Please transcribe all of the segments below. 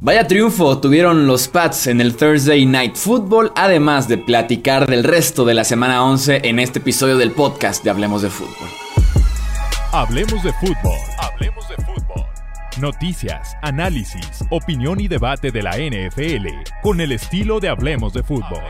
Vaya triunfo tuvieron los Pats en el Thursday Night Football, además de platicar del resto de la semana 11 en este episodio del podcast de Hablemos de Fútbol. Hablemos de fútbol, hablemos de fútbol. Noticias, análisis, opinión y debate de la NFL con el estilo de Hablemos de fútbol.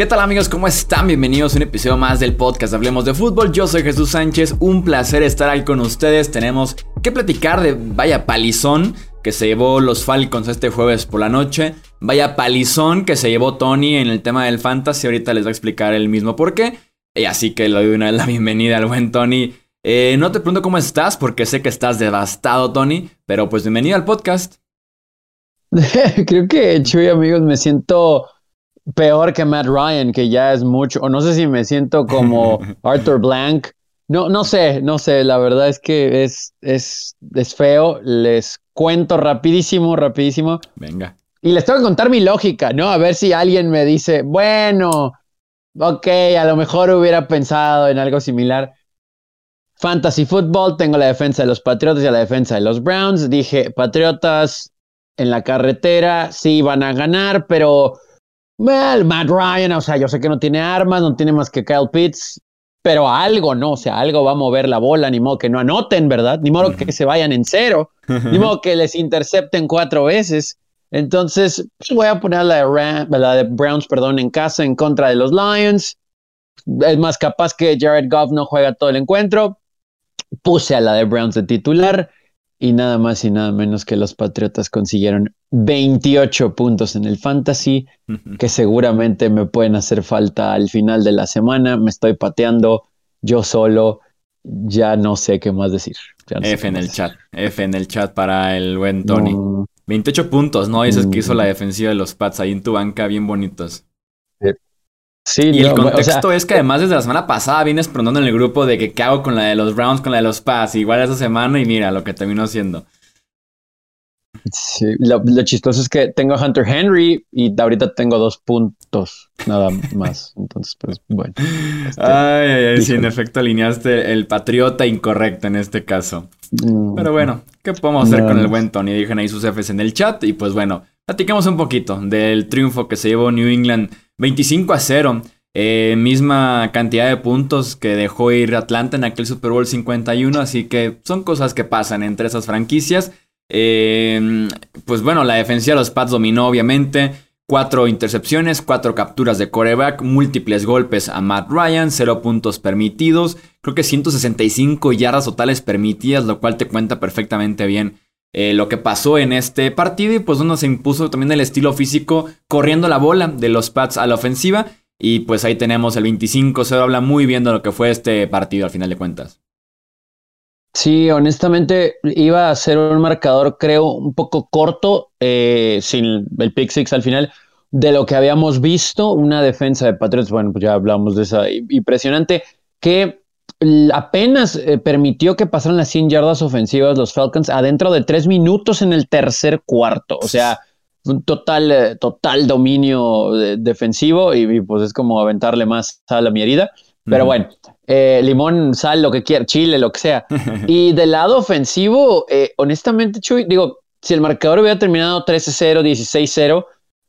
¿Qué tal amigos? ¿Cómo están? Bienvenidos a un episodio más del podcast Hablemos de Fútbol. Yo soy Jesús Sánchez, un placer estar ahí con ustedes. Tenemos que platicar de vaya palizón que se llevó los Falcons este jueves por la noche. Vaya palizón que se llevó Tony en el tema del fantasy. Ahorita les voy a explicar el mismo por qué. Y así que le doy una vez la bienvenida al buen Tony. Eh, no te pregunto cómo estás porque sé que estás devastado, Tony. Pero pues bienvenido al podcast. Creo que, Chuy, amigos, me siento peor que Matt Ryan, que ya es mucho, o no sé si me siento como Arthur Blank. No, no sé, no sé, la verdad es que es, es, es feo. Les cuento rapidísimo, rapidísimo. Venga. Y les tengo que contar mi lógica, ¿no? A ver si alguien me dice, bueno, ok, a lo mejor hubiera pensado en algo similar. Fantasy Football, tengo la defensa de los Patriotas y la defensa de los Browns. Dije, Patriotas en la carretera, sí van a ganar, pero Well, Matt Ryan, o sea, yo sé que no tiene armas, no tiene más que Kyle Pitts, pero algo, ¿no? O sea, algo va a mover la bola, ni modo que no anoten, ¿verdad? Ni modo que se vayan en cero, ni modo que les intercepten cuatro veces. Entonces, pues, voy a poner la de, la de Browns, perdón, en casa en contra de los Lions. Es más capaz que Jared Goff no juega todo el encuentro. Puse a la de Browns de titular y nada más y nada menos que los Patriotas consiguieron 28 puntos en el fantasy, que seguramente me pueden hacer falta al final de la semana. Me estoy pateando yo solo, ya no sé qué más decir. F en el chat, F en el chat para el buen Tony. 28 puntos, ¿no? Dices que hizo la mm. defensiva de los Pats ahí en tu banca, bien bonitos y el contexto es que además desde la semana pasada vienes preguntando en el grupo de que qué hago con la de los Browns, con la de los Pats, igual esa semana y mira lo que terminó haciendo. Sí, lo, chistoso es que tengo a Hunter Henry y ahorita tengo dos puntos, nada más. Entonces, pues bueno. Este, ay, ay, ay, sí, en efecto alineaste el patriota incorrecto en este caso. Mm. Pero bueno, ¿qué podemos hacer con el buen Tony? Dijeron ahí sus Fs en el chat y pues bueno, platiquemos un poquito del triunfo que se llevó New England 25 a 0. Eh, misma cantidad de puntos que dejó ir Atlanta en aquel Super Bowl 51, así que son cosas que pasan entre esas franquicias. Eh, pues bueno, la defensa de los Pats dominó obviamente. Cuatro intercepciones, cuatro capturas de coreback, múltiples golpes a Matt Ryan, cero puntos permitidos, creo que 165 yardas totales permitidas, lo cual te cuenta perfectamente bien eh, lo que pasó en este partido y pues uno se impuso también el estilo físico corriendo la bola de los Pats a la ofensiva y pues ahí tenemos el 25-0, habla muy bien de lo que fue este partido al final de cuentas. Sí, honestamente iba a ser un marcador creo un poco corto, eh, sin el pick six al final, de lo que habíamos visto, una defensa de Patriots, bueno, pues ya hablamos de esa impresionante, que apenas eh, permitió que pasaran las 100 yardas ofensivas los Falcons adentro de tres minutos en el tercer cuarto. O sea, un total, eh, total dominio defensivo y, pues es como aventarle más sal a mi herida. Pero bueno, eh, limón, sal, lo que quiera, chile, lo que sea. y del lado ofensivo, honestamente, Chuy, digo, si el marcador hubiera terminado 13-0, 16-0,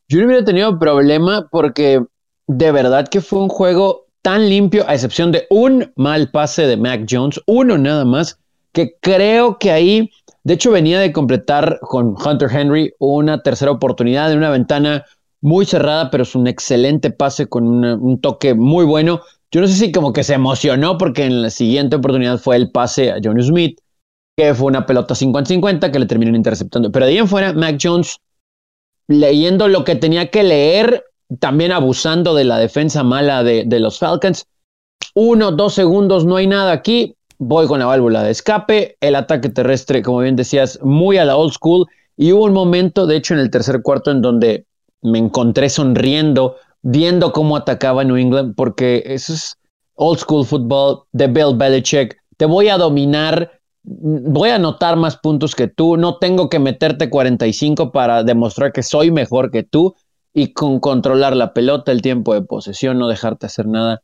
yo no hubiera tenido problema porque de verdad que fue un juego tan limpio, a excepción de un mal pase de Mac Jones, uno nada más, que creo que ahí, de hecho, venía de completar con Hunter Henry una tercera oportunidad en una ventana muy cerrada, pero es un excelente pase con un toque muy bueno. Yo no sé si como que se emocionó porque en la siguiente oportunidad fue el pase a Johnny Smith, que fue una pelota 50-50 que le terminaron interceptando. Pero de ahí en fuera, Mac Jones, leyendo lo que tenía que leer, también abusando de la defensa mala de, los Falcons. Uno, dos segundos, no hay nada aquí. Voy con la válvula de escape. El ataque terrestre, como bien decías, muy a la old school. Y hubo un momento, de hecho, en el tercer cuarto, en donde me encontré sonriendo, viendo cómo atacaba New England, porque eso es old school football de Bill Belichick. Te voy a dominar voy a anotar más puntos que tú, no tengo que meterte 45 para demostrar que soy mejor que tú y con controlar la pelota, el tiempo de posesión, no dejarte hacer nada,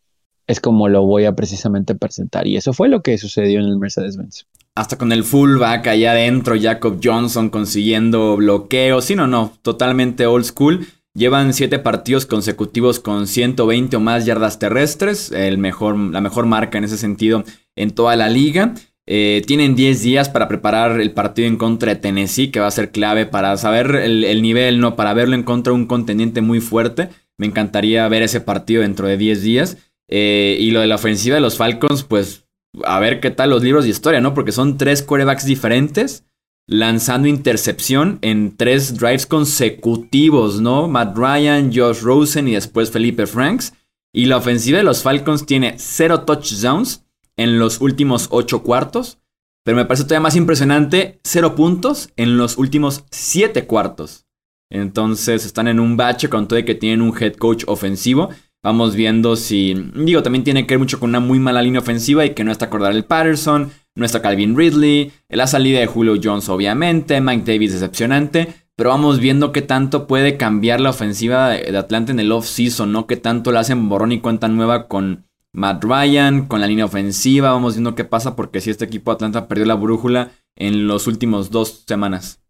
es como lo voy a precisamente presentar. Y eso fue lo que sucedió en el Mercedes-Benz. Hasta con el fullback allá adentro, Jacob Johnson consiguiendo bloqueos, sí, no, no, totalmente old school. Llevan siete partidos consecutivos con 120 o más yardas terrestres, el mejor, la mejor marca en ese sentido en toda la liga. Eh, tienen 10 días para preparar el partido en contra de Tennessee, que va a ser clave para saber el, nivel, ¿no? Para verlo en contra de un contendiente muy fuerte. Me encantaría ver ese partido dentro de 10 días. Eh, y lo de la ofensiva de los Falcons, pues a ver qué tal los libros de historia, ¿no? Porque son tres quarterbacks diferentes lanzando intercepción en tres drives consecutivos, ¿no? Matt Ryan, Josh Rosen y después Felipe Franks. Y la ofensiva de los Falcons tiene cero touchdowns en los últimos ocho cuartos. Pero me parece todavía más impresionante, cero puntos en los últimos siete cuartos. Entonces están en un bache con todo de que tienen un head coach ofensivo. Vamos viendo si, digo, también tiene que ver mucho con una muy mala línea ofensiva y que no está acordar el Patterson, no está Calvin Ridley, la salida de Julio Jones obviamente, Mike Davis decepcionante, pero vamos viendo qué tanto puede cambiar la ofensiva de Atlanta en el off-season, ¿no? Qué tanto la hacen borrón y cuenta nueva con Matt Ryan, con la línea ofensiva, vamos viendo qué pasa porque si este equipo de Atlanta perdió la brújula en los últimos dos semanas.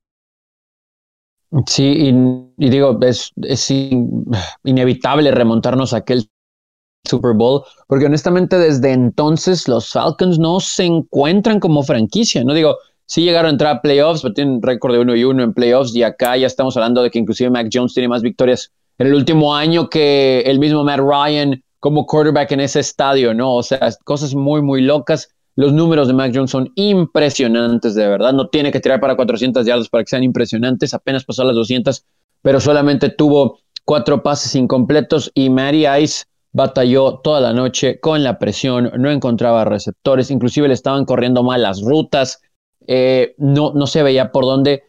Sí, y, digo, es, es inevitable remontarnos a aquel Super Bowl, porque honestamente desde entonces los Falcons no se encuentran como franquicia, no digo, sí llegaron a entrar a playoffs, pero tienen récord de 1 y 1 en playoffs y acá ya estamos hablando de que inclusive Mac Jones tiene más victorias en el último año que el mismo Matt Ryan como quarterback en ese estadio, ¿no? O sea, cosas muy, muy locas. Los números de Mac Jones son impresionantes, de verdad. No tiene que tirar para 400 yardas para que sean impresionantes. Apenas pasó a las 200, pero solamente tuvo cuatro pases incompletos y Matty Ice batalló toda la noche con la presión, no encontraba receptores, inclusive le estaban corriendo mal las rutas, eh, no, no se veía por dónde.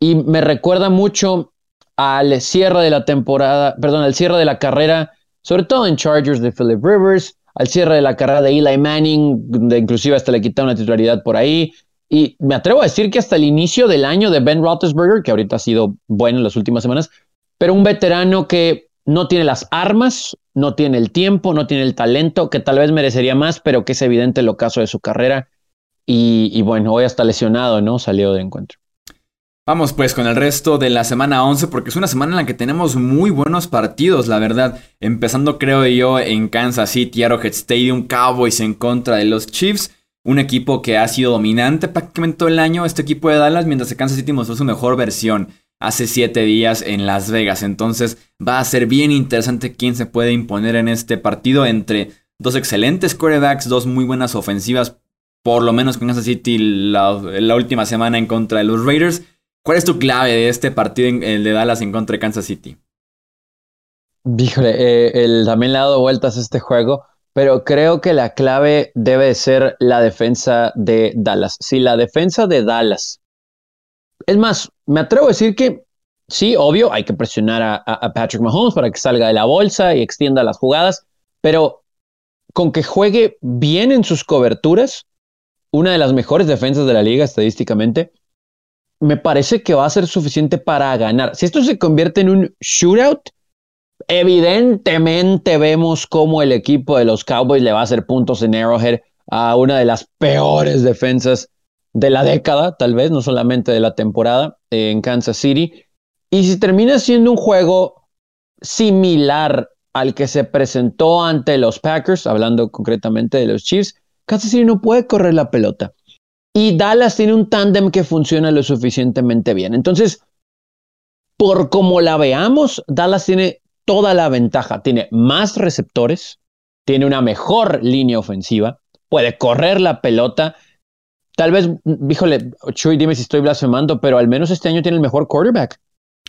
Y me recuerda mucho al cierre de la temporada, perdón, al cierre de la carrera, sobre todo en Chargers de Philip Rivers, al cierre de la carrera de Eli Manning, de inclusive hasta le quitaron la titularidad por ahí. Y me atrevo a decir que hasta el inicio del año de Ben Roethlisberger, que ahorita ha sido bueno en las últimas semanas, pero un veterano que no tiene las armas, no tiene el tiempo, no tiene el talento, que tal vez merecería más, pero que es evidente el ocaso de su carrera. Y, bueno, hoy hasta lesionado, ¿no? Salió de encuentro. Vamos pues con el resto de la semana 11 porque es una semana en la que tenemos muy buenos partidos, la verdad. Empezando creo yo en Kansas City, Arrowhead Stadium, Cowboys en contra de los Chiefs. Un equipo que ha sido dominante prácticamente todo el año, este equipo de Dallas, mientras que Kansas City mostró su mejor versión hace siete días en Las Vegas. Entonces va a ser bien interesante quién se puede imponer en este partido entre dos excelentes quarterbacks, dos muy buenas ofensivas, por lo menos con esa City la, última semana en contra de los Raiders. ¿Cuál es tu clave de este partido, el de Dallas en contra de Kansas City? Híjole, eh, el, también le ha dado vueltas a este juego, pero creo que la clave debe ser la defensa de Dallas. Si la defensa de Dallas es más, me atrevo a decir que sí, obvio, hay que presionar a, Patrick Mahomes para que salga de la bolsa y extienda las jugadas, pero con que juegue bien en sus coberturas, una de las mejores defensas de la liga estadísticamente, me parece que va a ser suficiente para ganar. Si esto se convierte en un shootout, evidentemente vemos cómo el equipo de los Cowboys le va a hacer puntos en Arrowhead a una de las peores defensas de la década, tal vez, no solamente de la temporada en Kansas City. Y si termina siendo un juego similar al que se presentó ante los Packers, hablando concretamente de los Chiefs, Kansas City no puede correr la pelota. Y Dallas tiene un tándem que funciona lo suficientemente bien. Entonces, por como la veamos, Dallas tiene toda la ventaja. Tiene más receptores, tiene una mejor línea ofensiva, puede correr la pelota Tal vez, híjole, Chuy, dime si estoy blasfemando, pero al menos este año tiene el mejor quarterback.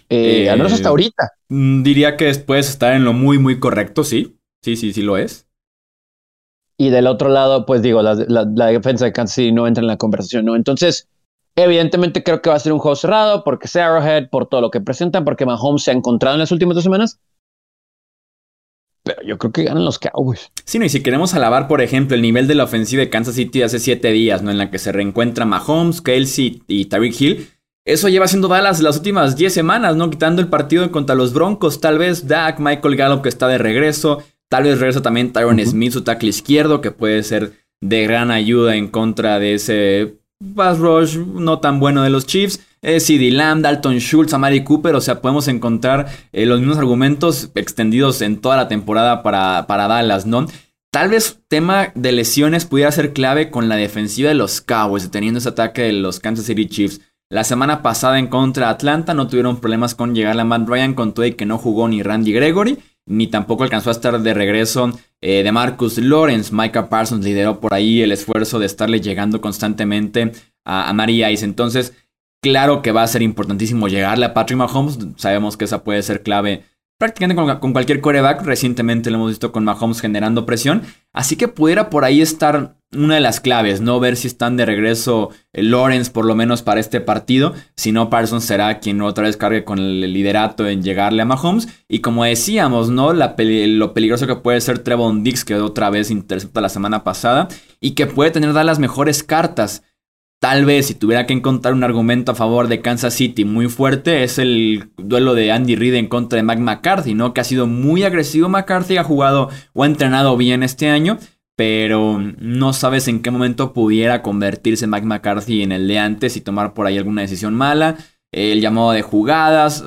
Eh, al menos hasta eh, ahorita. Mm, diría que puedes estar en lo muy, muy correcto, sí. Sí, sí, sí lo es. Y del otro lado, pues digo, la, defensa de Kansas City no entra en la conversación, ¿no? Entonces, evidentemente creo que va a ser un juego cerrado porque es Arrowhead, por todo lo que presentan, porque Mahomes se ha encontrado en las últimas dos semanas. pero yo creo que ganan los Cowboys. Sí, no, y si queremos alabar, por ejemplo, el nivel de la ofensiva de Kansas City hace siete días, ¿no? En la que se reencuentra Mahomes, Kelsey y Tyreek Hill. Eso lleva haciendo Dallas las últimas 10 semanas, ¿no? Quitando el partido contra los Broncos. Tal vez Dak, Michael Gallup que está de regreso. Tal vez regresa también Tyron Smith, su tackle izquierdo, que puede ser de gran ayuda en contra de ese pass rush no tan bueno de los Chiefs. Eh, CD Lamb, Dalton Schultz, Amari Cooper. O sea, podemos encontrar eh, los mismos argumentos extendidos en toda la temporada para, para Dallas, ¿no? Tal vez tema de lesiones pudiera ser clave con la defensiva de los Cowboys, teniendo ese ataque de los Kansas City Chiefs. La semana pasada en contra de Atlanta no tuvieron problemas con llegar a Matt Ryan con todo y que no jugó ni Randy Gregory, ni tampoco alcanzó a estar de regreso eh, de Marcus Lawrence. Micah Parsons lideró por ahí el esfuerzo de estarle llegando constantemente a, a Ice. Entonces, claro que va a ser importantísimo llegarle a Patrick Mahomes. Sabemos que esa puede ser clave prácticamente con, cualquier coreback. Recientemente lo hemos visto con Mahomes generando presión. Así que pudiera por ahí estar una de las claves, ¿no? Ver si están de regreso eh, Lawrence, por lo menos para este partido. Si no, Parsons será quien otra vez cargue con el liderato en llegarle a Mahomes. Y como decíamos, ¿no? lo peligroso que puede ser Trevon Dix, que otra vez intercepta la semana pasada. Y que puede tener dar las mejores cartas. Tal vez si tuviera que encontrar un argumento a favor de Kansas City muy fuerte es el duelo de Andy Reid en contra de Mike McCarthy, ¿no? Que ha sido muy agresivo McCarthy, ha jugado o ha entrenado bien este año, pero no sabes en qué momento pudiera convertirse Mike McCarthy en el de antes y tomar por ahí alguna decisión mala, el llamado de jugadas,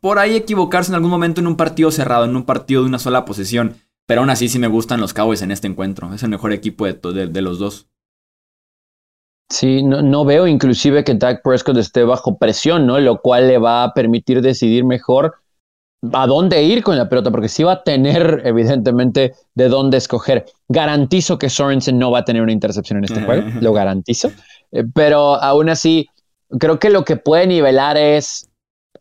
por ahí equivocarse en algún momento en un partido cerrado, en un partido de una sola posesión. Pero aún así sí me gustan los Cowboys en este encuentro. Es el mejor equipo de los dos. Sí, no, no, veo inclusive que Dak Prescott esté bajo presión, ¿no? Lo cual le va a permitir decidir mejor a dónde ir con la pelota, porque sí va a tener, evidentemente, de dónde escoger. Garantizo que Sorensen no va a tener una intercepción en este juego, lo garantizo. Eh, pero aún así, creo que lo que puede nivelar es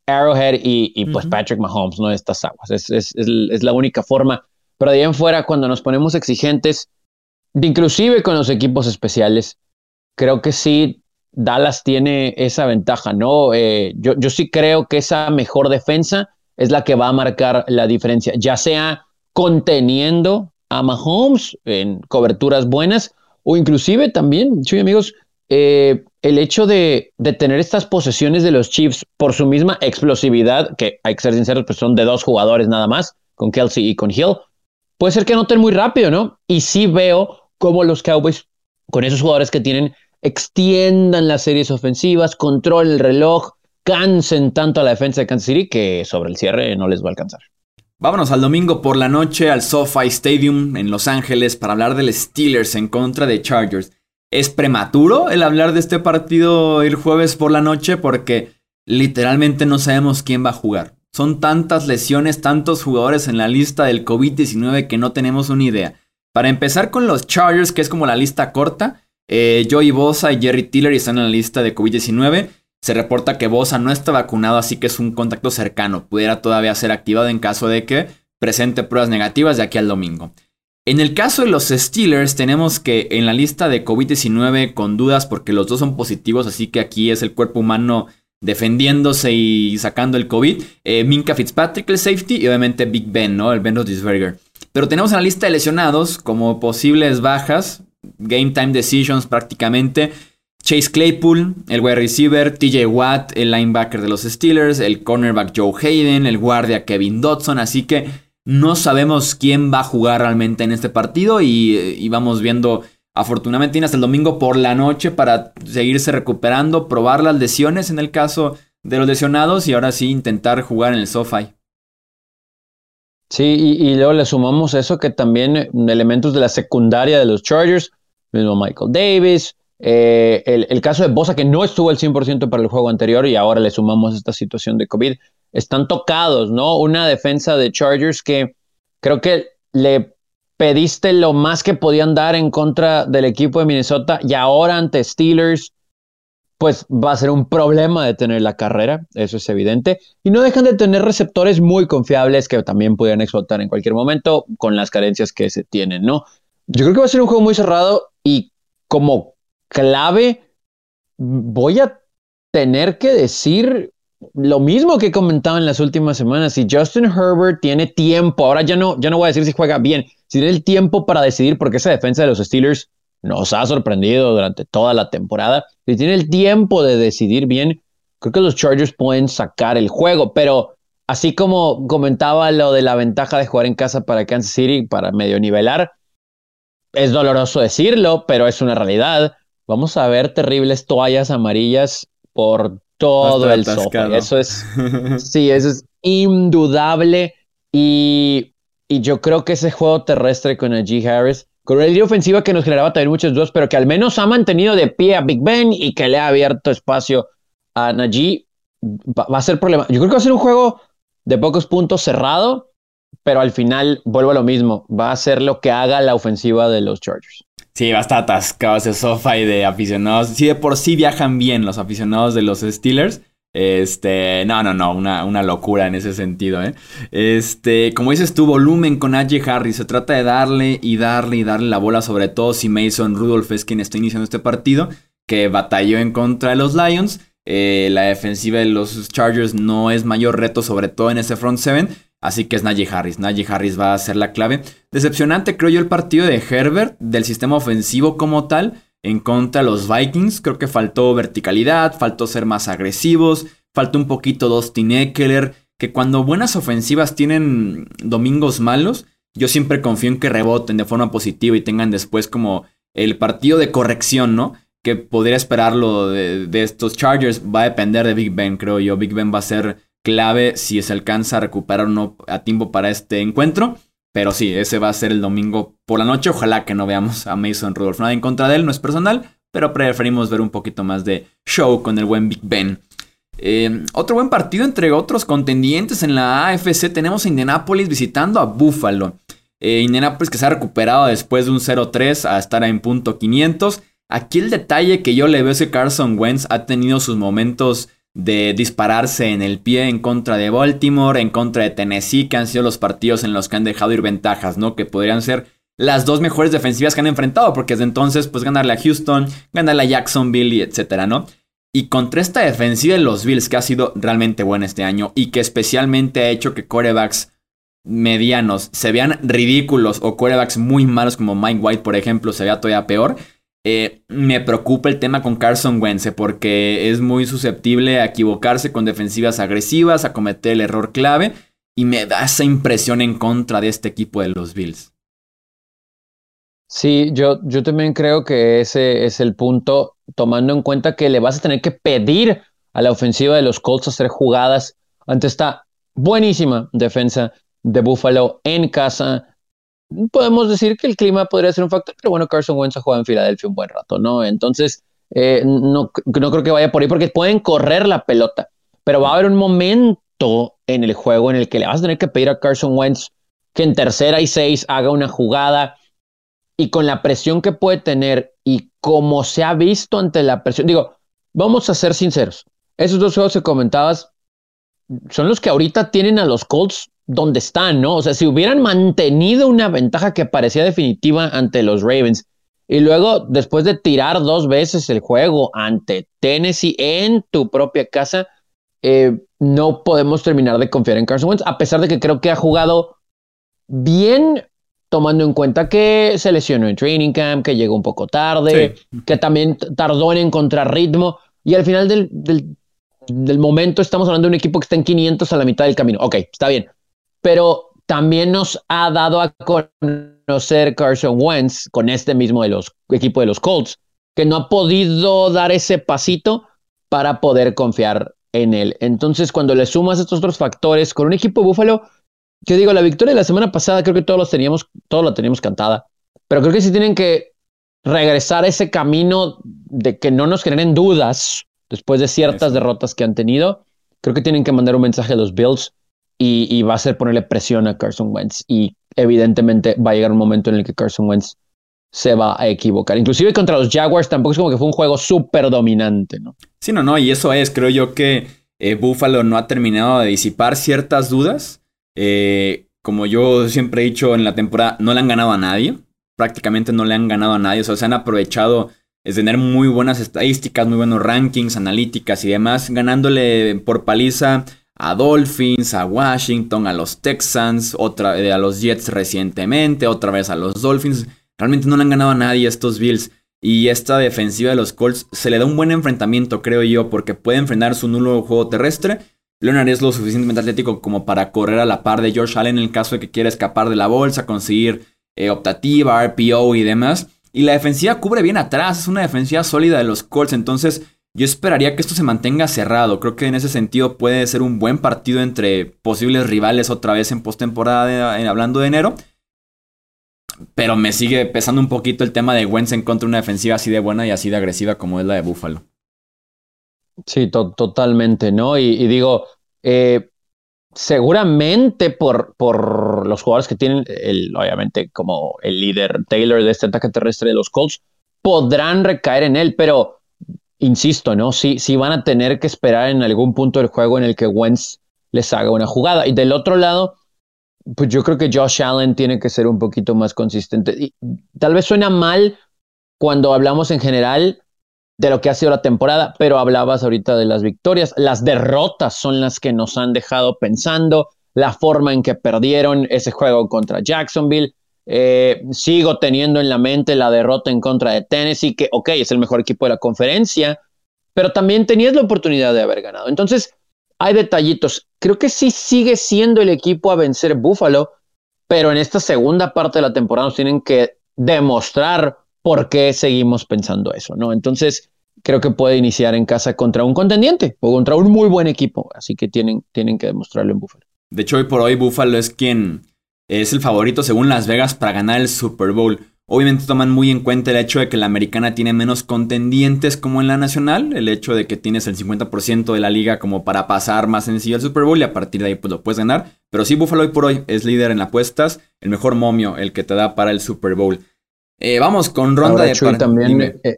Arrowhead y, pues Patrick Mahomes, ¿no? Estas aguas. Es, es, es, la única forma. Pero de ahí en fuera, cuando nos ponemos exigentes, inclusive con los equipos especiales, creo que sí, Dallas tiene esa ventaja, ¿no? Eh, yo, sí creo que esa mejor defensa es la que va a marcar la diferencia, ya sea conteniendo a Mahomes en coberturas buenas o inclusive también, chuy amigos, eh, el hecho de, de, tener estas posesiones de los Chiefs por su misma explosividad, que hay que ser sinceros, pues son de dos jugadores nada más, con Kelsey y con Hill, puede ser que anoten muy rápido, ¿no? Y sí veo cómo los Cowboys, con esos jugadores que tienen, extiendan las series ofensivas, controlen el reloj, cansen tanto a la defensa de Kansas City que sobre el cierre no les va a alcanzar. Vámonos al domingo por la noche al SoFi Stadium en Los Ángeles para hablar del Steelers en contra de Chargers. ¿Es prematuro el hablar de este partido el jueves por la noche? Porque literalmente no sabemos quién va a jugar. Son tantas lesiones, tantos jugadores en la lista del COVID-19 que no tenemos una idea. Para empezar con los Chargers, que es como la lista corta, eh, Joey Bosa y Jerry Tiller están en la lista de COVID-19. Se reporta que Bosa no está vacunado, así que es un contacto cercano. Pudiera todavía ser activado en caso de que presente pruebas negativas de aquí al domingo. En el caso de los Steelers, tenemos que en la lista de COVID-19 con dudas, porque los dos son positivos, así que aquí es el cuerpo humano defendiéndose y sacando el COVID. Eh, Minka Fitzpatrick, el safety, y obviamente Big Ben, ¿no? El Ben Roethlisberger. Pero tenemos en la lista de lesionados como posibles bajas game time decisions prácticamente. Chase Claypool, el wide receiver, TJ Watt, el linebacker de los Steelers, el cornerback Joe Hayden, el guardia Kevin Dodson, así que no sabemos quién va a jugar realmente en este partido y, vamos viendo afortunadamente hasta el domingo por la noche para seguirse recuperando, probar las lesiones en el caso de los lesionados y ahora sí intentar jugar en el SoFi. Sí, y, luego le sumamos eso que también eh, elementos de la secundaria de los Chargers, mismo Michael Davis, eh, el, caso de Bosa que no estuvo al 100% para el juego anterior y ahora le sumamos esta situación de COVID, están tocados, ¿no? Una defensa de Chargers que creo que le pediste lo más que podían dar en contra del equipo de Minnesota y ahora ante Steelers pues va a ser un problema de tener la carrera, eso es evidente. Y no dejan de tener receptores muy confiables que también pudieran explotar en cualquier momento con las carencias que se tienen, ¿no? Yo creo que va a ser un juego muy cerrado y como clave voy a tener que decir lo mismo que he comentado en las últimas semanas, si Justin Herbert tiene tiempo, ahora ya no, ya no voy a decir si juega bien, si tiene el tiempo para decidir, porque esa defensa de los Steelers nos ha sorprendido durante toda la temporada, si tiene el tiempo de decidir bien, creo que los Chargers pueden sacar el juego, pero así como comentaba lo de la ventaja de jugar en casa para Kansas City, para medio nivelar, es doloroso decirlo, pero es una realidad. Vamos a ver terribles toallas amarillas por todo el sofá. Eso es, sí, eso es indudable. Y, y, yo creo que ese juego terrestre con Najee Harris, con una línea ofensiva que nos generaba también muchos dudas, pero que al menos ha mantenido de pie a Big Ben y que le ha abierto espacio a Najee, va, va a ser problema. Yo creo que va a ser un juego de pocos puntos cerrado, pero al final vuelvo a lo mismo. Va a ser lo que haga la ofensiva de los Chargers. Sí, va a estar atascado ese sofá y de aficionados. Sí, de por sí viajan bien los aficionados de los Steelers. Este, no, no, no, una, una locura en ese sentido, ¿eh? Este, como dices tu volumen con AJ Harris. Se trata de darle y darle y darle la bola, sobre todo si Mason Rudolph es quien está iniciando este partido, que batalló en contra de los Lions. Eh, la defensiva de los Chargers no es mayor reto, sobre todo en ese front seven. Así que es Najee Harris. Najee Harris va a ser la clave. Decepcionante, creo yo, el partido de Herbert, del sistema ofensivo como tal, en contra de los Vikings. Creo que faltó verticalidad, faltó ser más agresivos, faltó un poquito Dustin Eckler. Que cuando buenas ofensivas tienen domingos malos, yo siempre confío en que reboten de forma positiva y tengan después como el partido de corrección, ¿no? Que podría esperarlo de, de estos Chargers. Va a depender de Big Ben, creo yo. Big Ben va a ser clave si se alcanza a recuperar o no a tiempo para este encuentro. Pero sí, ese va a ser el domingo por la noche. Ojalá que no veamos a Mason Rudolph. Nada en contra de él, no es personal, pero preferimos ver un poquito más de show con el buen Big Ben. Eh, otro buen partido entre otros contendientes en la AFC. Tenemos a Indianapolis visitando a Buffalo. Eh, Indianapolis que se ha recuperado después de un 0-3 a estar en punto 500. Aquí el detalle que yo le veo es que Carson Wentz ha tenido sus momentos de dispararse en el pie en contra de Baltimore, en contra de Tennessee, que han sido los partidos en los que han dejado ir ventajas, ¿no? Que podrían ser las dos mejores defensivas que han enfrentado, porque desde entonces, pues ganarle a Houston, ganarle a Jacksonville y etcétera, ¿no? Y contra esta defensiva de los Bills, que ha sido realmente buena este año y que especialmente ha hecho que corebacks medianos se vean ridículos o corebacks muy malos como Mike White, por ejemplo, se vea todavía peor. Eh, me preocupa el tema con Carson Wentz eh, porque es muy susceptible a equivocarse con defensivas agresivas, a cometer el error clave y me da esa impresión en contra de este equipo de los Bills. Sí, yo, yo también creo que ese es el punto, tomando en cuenta que le vas a tener que pedir a la ofensiva de los Colts hacer jugadas ante esta buenísima defensa de Buffalo en casa podemos decir que el clima podría ser un factor, pero bueno, Carson Wentz ha jugado en Filadelfia un buen rato, ¿no? Entonces, eh, no, no creo que vaya por ahí porque pueden correr la pelota, pero va a haber un momento en el juego en el que le vas a tener que pedir a Carson Wentz que en tercera y seis haga una jugada y con la presión que puede tener y como se ha visto ante la presión, digo, vamos a ser sinceros, esos dos juegos que comentabas son los que ahorita tienen a los Colts donde están, ¿no? O sea, si hubieran mantenido una ventaja que parecía definitiva ante los Ravens y luego después de tirar dos veces el juego ante Tennessee en tu propia casa, eh, no podemos terminar de confiar en Carson Wentz, a pesar de que creo que ha jugado bien, tomando en cuenta que se lesionó en training camp, que llegó un poco tarde, que también tardó en encontrar ritmo y al final del, del, del momento estamos hablando de un equipo que está en 500 a la mitad del camino. Ok, está bien pero también nos ha dado a conocer Carson Wentz con este mismo de los, equipo de los Colts, que no ha podido dar ese pasito para poder confiar en él. Entonces, cuando le sumas estos otros factores con un equipo de Búfalo, yo digo, la victoria de la semana pasada creo que todos los teníamos, todos la teníamos cantada, pero creo que sí tienen que regresar a ese camino de que no nos generen dudas después de ciertas derrotas que han tenido. Creo que tienen que mandar un mensaje a los Bills y, va a ser ponerle presión a Carson Wentz. Y evidentemente va a llegar un momento en el que Carson Wentz se va a equivocar. Inclusive contra los Jaguars tampoco es como que fue un juego súper dominante, ¿no? Sí, no, no, y eso es, creo yo que eh, Buffalo no ha terminado de disipar ciertas dudas. Eh, como yo siempre he dicho en la temporada, no le han ganado a nadie. Prácticamente no le han ganado a nadie. O sea, se han aprovechado es tener muy buenas estadísticas, muy buenos rankings, analíticas y demás, ganándole por paliza a Dolphins, a Washington, a los Texans, otra a los Jets recientemente, otra vez a los Dolphins. Realmente no le han ganado a nadie estos Bills. Y esta defensiva de los Colts se le da un buen enfrentamiento, creo yo, porque puede enfrentar su nulo juego terrestre. Leonard es lo suficientemente atlético como para correr a la par de George Allen en el caso de que quiera escapar de la bolsa, conseguir eh, optativa, RPO y demás. Y la defensiva cubre bien atrás, es una defensiva sólida de los Colts, entonces yo esperaría que esto se mantenga cerrado. Creo que en ese sentido puede ser un buen partido entre posibles rivales otra vez en postemporada, hablando de enero. Pero me sigue pesando un poquito el tema de Wentz en contra una defensiva así de buena y así de agresiva como es la de Buffalo. Sí, totalmente, ¿no? Y, digo, eh, seguramente por, por los jugadores que tienen, el, obviamente como el líder Taylor de este ataque terrestre de los Colts, podrán recaer en él, pero insisto, ¿no? Sí, sí van a tener que esperar en algún punto del juego en el que Wentz les haga una jugada. Y del otro lado, pues yo creo que Josh Allen tiene que ser un poquito más consistente. Y tal vez suena mal cuando hablamos en general de lo que ha sido la temporada, pero hablabas ahorita de las victorias. Las derrotas son las que nos han dejado pensando, la forma en que perdieron ese juego contra Jacksonville, eh, sigo teniendo en la mente la derrota en contra de Tennessee, que, ok, es el mejor equipo de la conferencia, pero también tenías la oportunidad de haber ganado. Entonces, hay detallitos. Creo que sí sigue siendo el equipo a vencer Buffalo, pero en esta segunda parte de la temporada nos tienen que demostrar por qué seguimos pensando eso, ¿no? Entonces, creo que puede iniciar en casa contra un contendiente o contra un muy buen equipo, así que tienen, tienen que demostrarlo en Buffalo. De hecho, hoy por hoy Buffalo es quien es el favorito según Las Vegas para ganar el Super Bowl. Obviamente toman muy en cuenta el hecho de que la americana tiene menos contendientes como en la nacional, el hecho de que tienes el 50% de la liga como para pasar más sencillo al Super Bowl y a partir de ahí pues lo puedes ganar. Pero sí, Buffalo hoy por hoy es líder en apuestas, el mejor momio, el que te da para el Super Bowl. Eh, vamos con ronda de Chuy, también, eh,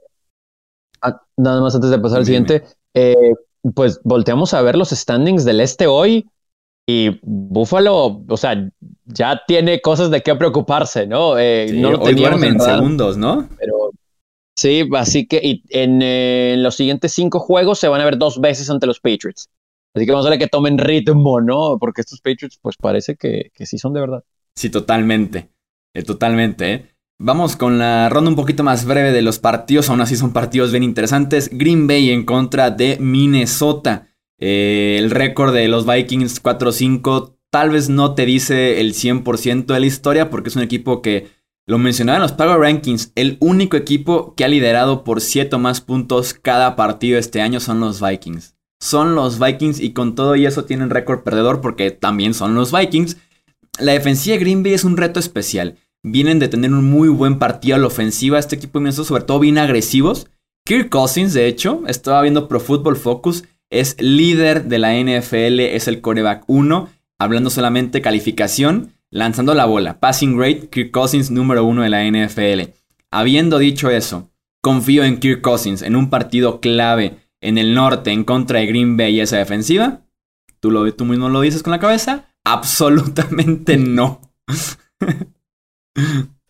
ah, Nada más antes de pasar al siguiente, eh, pues volteamos a ver los standings del este hoy. Y Buffalo, o sea, ya tiene cosas de qué preocuparse, ¿no? Eh, no lo hoy en segundos, ¿no? Pero sí, así que y en, los siguientes cinco juegos se van a ver dos veces ante los Patriots. Así que vamos a ver que tomen ritmo, ¿no? Porque estos Patriots, pues parece que, que sí son de verdad. Sí, totalmente. Eh, totalmente, ¿eh? Vamos con la ronda un poquito más breve de los partidos. Aún así son partidos bien interesantes. Green Bay en contra de Minnesota. Eh, el récord de los Vikings 4-5 tal vez no te dice el 100% de la historia porque es un equipo que, lo mencionaba en los Power Rankings, el único equipo que ha liderado por 7 o más puntos cada partido este año son los Vikings. Son los Vikings y con todo y eso tienen récord perdedor porque también son los Vikings. La defensiva de Green Bay es un reto especial. Vienen de tener un muy buen partido a la ofensiva. Este equipo inmenso, sobre todo bien agresivos. Kirk Cousins, de hecho, estaba viendo Pro Football Focus es líder de la NFL, es el coreback 1, hablando solamente calificación, lanzando la bola. Passing rate, Kirk Cousins número 1 de la NFL. Habiendo dicho eso, confío en Kirk Cousins en un partido clave en el norte en contra de Green Bay y esa defensiva. ¿Tú, lo, tú mismo lo dices con la cabeza? Absolutamente no.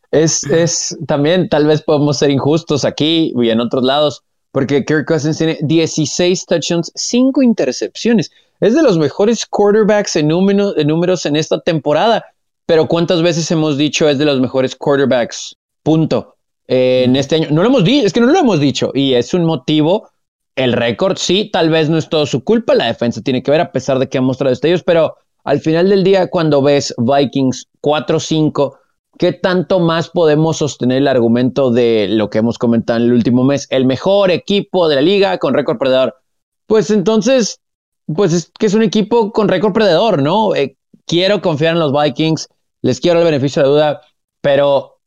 es, es también, tal vez podemos ser injustos aquí y en otros lados porque Kirk Cousins tiene 16 touchdowns, 5 intercepciones. Es de los mejores quarterbacks en, números en esta temporada. Pero ¿cuántas veces hemos dicho es de los mejores quarterbacks? Punto. Eh, en este año. No lo hemos dicho, es que no lo hemos dicho. Y es un motivo. El récord, sí, tal vez no es todo su culpa. La defensa tiene que ver, a pesar de que ha mostrado destellos. Pero al final del día, cuando ves Vikings 4-5 ¿qué tanto más podemos sostener el argumento de lo que hemos comentado en el último mes? El mejor equipo de la liga con récord perdedor. Pues entonces, pues es que es un equipo con récord perdedor, ¿no? Eh, quiero confiar en los Vikings, les quiero el beneficio de la duda, pero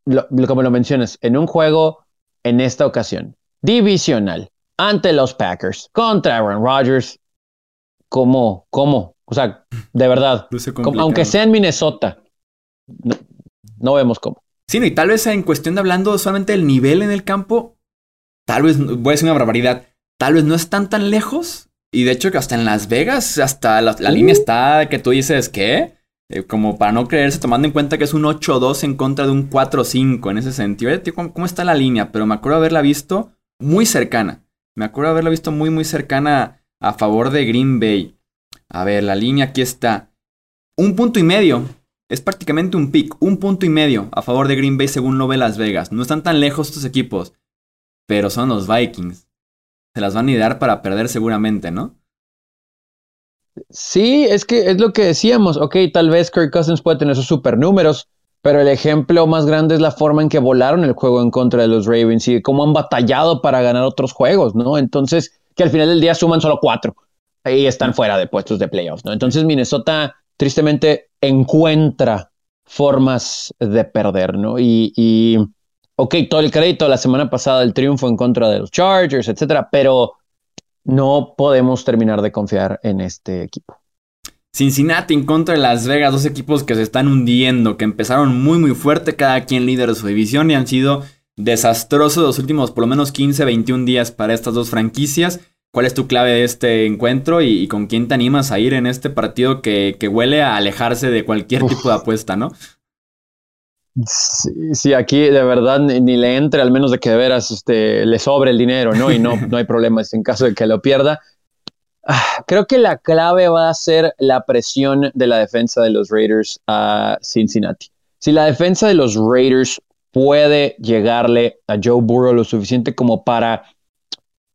como lo mencionas, en un juego, en esta ocasión, divisional, ante los Packers, contra Aaron Rodgers, ¿cómo? ¿Cómo? O sea, de verdad, aunque sea en Minnesota, no vemos cómo. Sí, no, y tal vez en cuestión de hablando solamente del nivel en el campo, tal vez, voy a decir una barbaridad, tal vez no están tan lejos. Y de hecho que hasta en Las Vegas, hasta la, línea uh. está que tú dices, ¿qué? Eh, como para no creerse, tomando en cuenta que es un 8-2 en contra de un 4-5 en ese sentido. ¿Cómo, ¿Cómo, está la línea? Pero me acuerdo haberla visto muy cercana. Me acuerdo haberla visto muy, muy cercana a favor de Green Bay. A ver, la línea aquí está. Un punto y medio. Es prácticamente un pick. Un punto y medio a favor de Green Bay según lo ve Las Vegas. No están tan lejos estos equipos. Pero son los Vikings. Se las van a idear para perder seguramente, ¿no? Sí, es que es lo que decíamos. Ok, tal vez Kirk Cousins puede tener esos super números, pero el ejemplo más grande es la forma en que volaron el juego en contra de los Ravens y cómo han batallado para ganar otros juegos, ¿no? Entonces, que al final del día suman solo cuatro y están fuera de puestos de playoffs, ¿no? Entonces, Minnesota tristemente encuentra formas de perder, ¿no? Y, y ok, todo el crédito la semana pasada del triunfo en contra de los Chargers, etcétera, pero no podemos terminar de confiar en este equipo. Cincinnati en contra de Las Vegas, dos equipos que se están hundiendo, que empezaron muy muy fuerte, cada quien líder de su división y han sido desastrosos los últimos por lo menos 15, 21 días para estas dos franquicias. ¿Cuál es tu clave de este encuentro y, con quién te animas a ir en este partido que, huele a alejarse de cualquier tipo de apuesta, no? Sí, sí, aquí de verdad ni, le entre, al menos de que de veras este, le sobre el dinero, ¿no? Y no, no hay problemas en caso de que lo pierda. Ah, creo que la clave va a ser la presión de la defensa de los Raiders a Cincinnati. Si la defensa de los Raiders puede llegarle a Joe Burrow lo suficiente como para,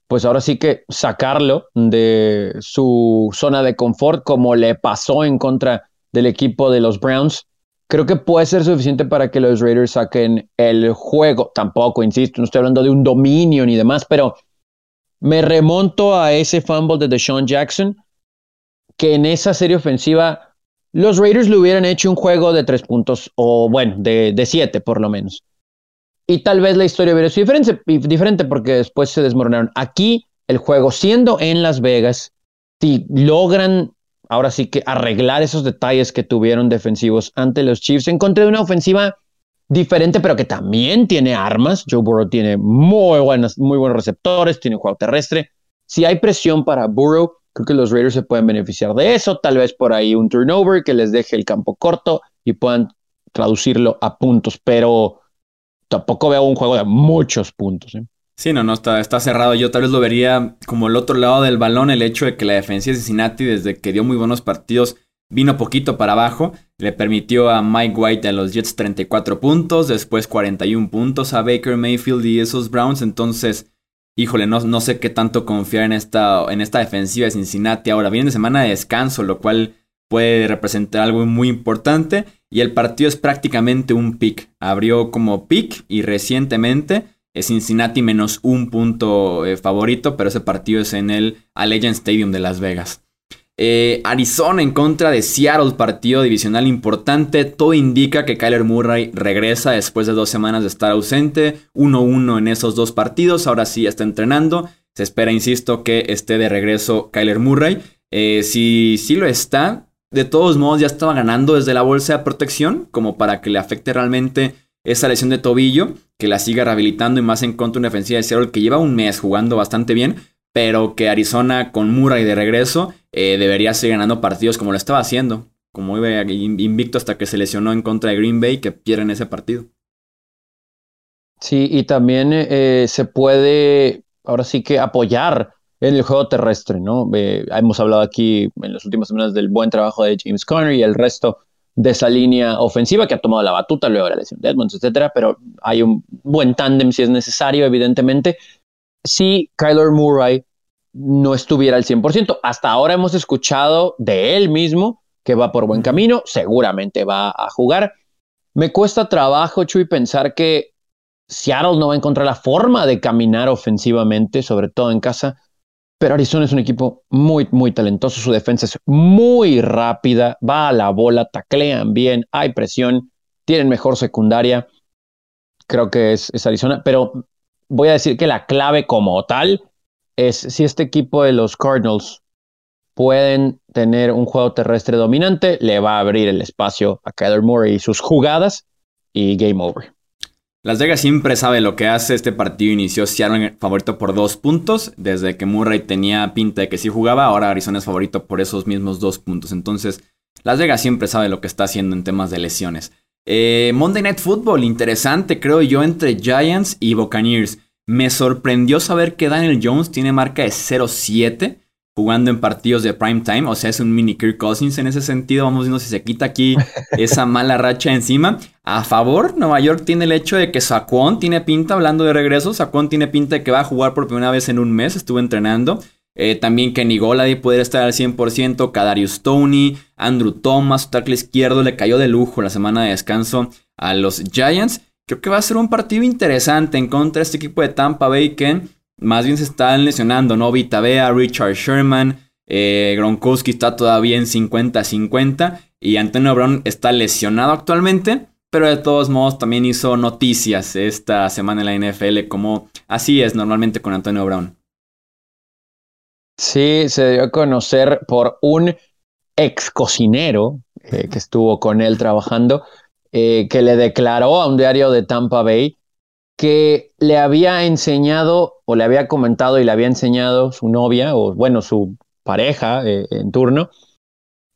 pues ahora sí que sacarlo de su zona de confort, como le pasó en contra del equipo de los Browns, creo que puede ser suficiente para que los Raiders saquen el juego. Tampoco, insisto, no estoy hablando de un dominio ni demás, pero me remonto a ese fumble de Deshaun Jackson, que en esa serie ofensiva los Raiders le hubieran hecho un juego de tres puntos, o bueno, de, de siete por lo menos. Y tal vez la historia hubiera sido diferente, diferente porque después se desmoronaron. Aquí, el juego siendo en Las Vegas, si logran ahora sí que arreglar esos detalles que tuvieron defensivos ante los Chiefs en contra de una ofensiva diferente, pero que también tiene armas. Joe Burrow tiene muy, buenas, muy buenos receptores, tiene un juego terrestre. Si hay presión para Burrow, creo que los Raiders se pueden beneficiar de eso. Tal vez por ahí un turnover que les deje el campo corto y puedan traducirlo a puntos, pero tampoco veo un juego de muchos puntos. ¿eh? Sí, no, no, está, está cerrado. Yo tal vez lo vería como el otro lado del balón, el hecho de que la defensa de Cincinnati, desde que dio muy buenos partidos, vino poquito para abajo. Le permitió a Mike White a los Jets 34 puntos, después 41 puntos a Baker Mayfield y esos Browns. Entonces, híjole, no, no sé qué tanto confiar en esta, en esta defensiva de Cincinnati. Ahora viene de semana de descanso, lo cual puede representar algo muy importante. Y el partido es prácticamente un pick. Abrió como pick y recientemente Cincinnati menos un punto eh, favorito, pero ese partido es en el Allegiant Stadium de Las Vegas. Eh, Arizona en contra de Seattle, partido divisional importante. Todo indica que Kyler Murray regresa después de dos semanas de estar ausente. 1-1 en esos dos partidos. Ahora sí está entrenando. Se espera, insisto, que esté de regreso Kyler Murray. Eh, si sí lo está, de todos modos ya estaba ganando desde la bolsa de protección, como para que le afecte realmente esa lesión de tobillo, que la siga rehabilitando y más en contra de una defensiva de Seattle que lleva un mes jugando bastante bien, pero que Arizona con Murray de regreso eh, debería seguir ganando partidos como lo estaba haciendo, como iba invicto hasta que se lesionó en contra de Green Bay, que pierden ese partido. Sí, y también eh, se puede, ahora sí que apoyar en el juego terrestre, ¿no? Eh, hemos hablado aquí en las últimas semanas del buen trabajo de James Conner y el resto de esa línea ofensiva que ha tomado la batuta luego de la lesión de Edmonds, etcétera, pero hay un buen tándem si es necesario, evidentemente. Si Kyler Murray no estuviera al 100%, hasta ahora hemos escuchado de él mismo que va por buen camino, seguramente va a jugar. Me cuesta trabajo, Chuy, pensar que Seattle no va a encontrar la forma de caminar ofensivamente, sobre todo en casa. Pero Arizona es un equipo muy, muy talentoso. Su defensa es muy rápida, va a la bola, taclean bien, hay presión, tienen mejor secundaria. Creo que es, Arizona. Pero voy a decir que la clave como tal es si este equipo de los Cardinals pueden tener un juego terrestre dominante, le va a abrir el espacio a Kyler Murray y sus jugadas y game over. Las Vegas siempre sabe lo que hace. Este partido inició Seattle favorito por dos puntos. Desde que Murray tenía pinta de que sí jugaba, ahora Arizona es favorito por esos mismos dos puntos. Entonces, Las Vegas siempre sabe lo que está haciendo en temas de lesiones. Eh, Monday Night Football, interesante creo yo entre Giants y Buccaneers. Me sorprendió saber que Daniel Jones tiene marca de 0-7 jugando en partidos de prime time. O sea, es un mini Kirk Cousins en ese sentido. Vamos viendo si se quita aquí esa mala racha encima. A favor, Nueva York tiene el hecho de que Saquon tiene pinta, hablando de regreso, Saquon tiene pinta de que va a jugar por primera vez en un mes. Estuvo entrenando. Eh, también Kenny Golady puede estar al 100%. Kadarius Tony, Andrew Thomas, tackle izquierdo, le cayó de lujo la semana de descanso a los Giants. Creo que va a ser un partido interesante en contra de este equipo de Tampa Bay que más bien se están lesionando, ¿no? Vita Bea, Richard Sherman, eh, Gronkowski está todavía en 50-50 y Antonio Brown está lesionado actualmente, pero de todos modos también hizo noticias esta semana en la NFL, como así es normalmente con Antonio Brown. Sí, se dio a conocer por un ex cocinero que estuvo con él trabajando, eh, que le declaró a un diario de Tampa Bay que le había enseñado o le había comentado y le había enseñado su novia o bueno, su pareja eh, en turno,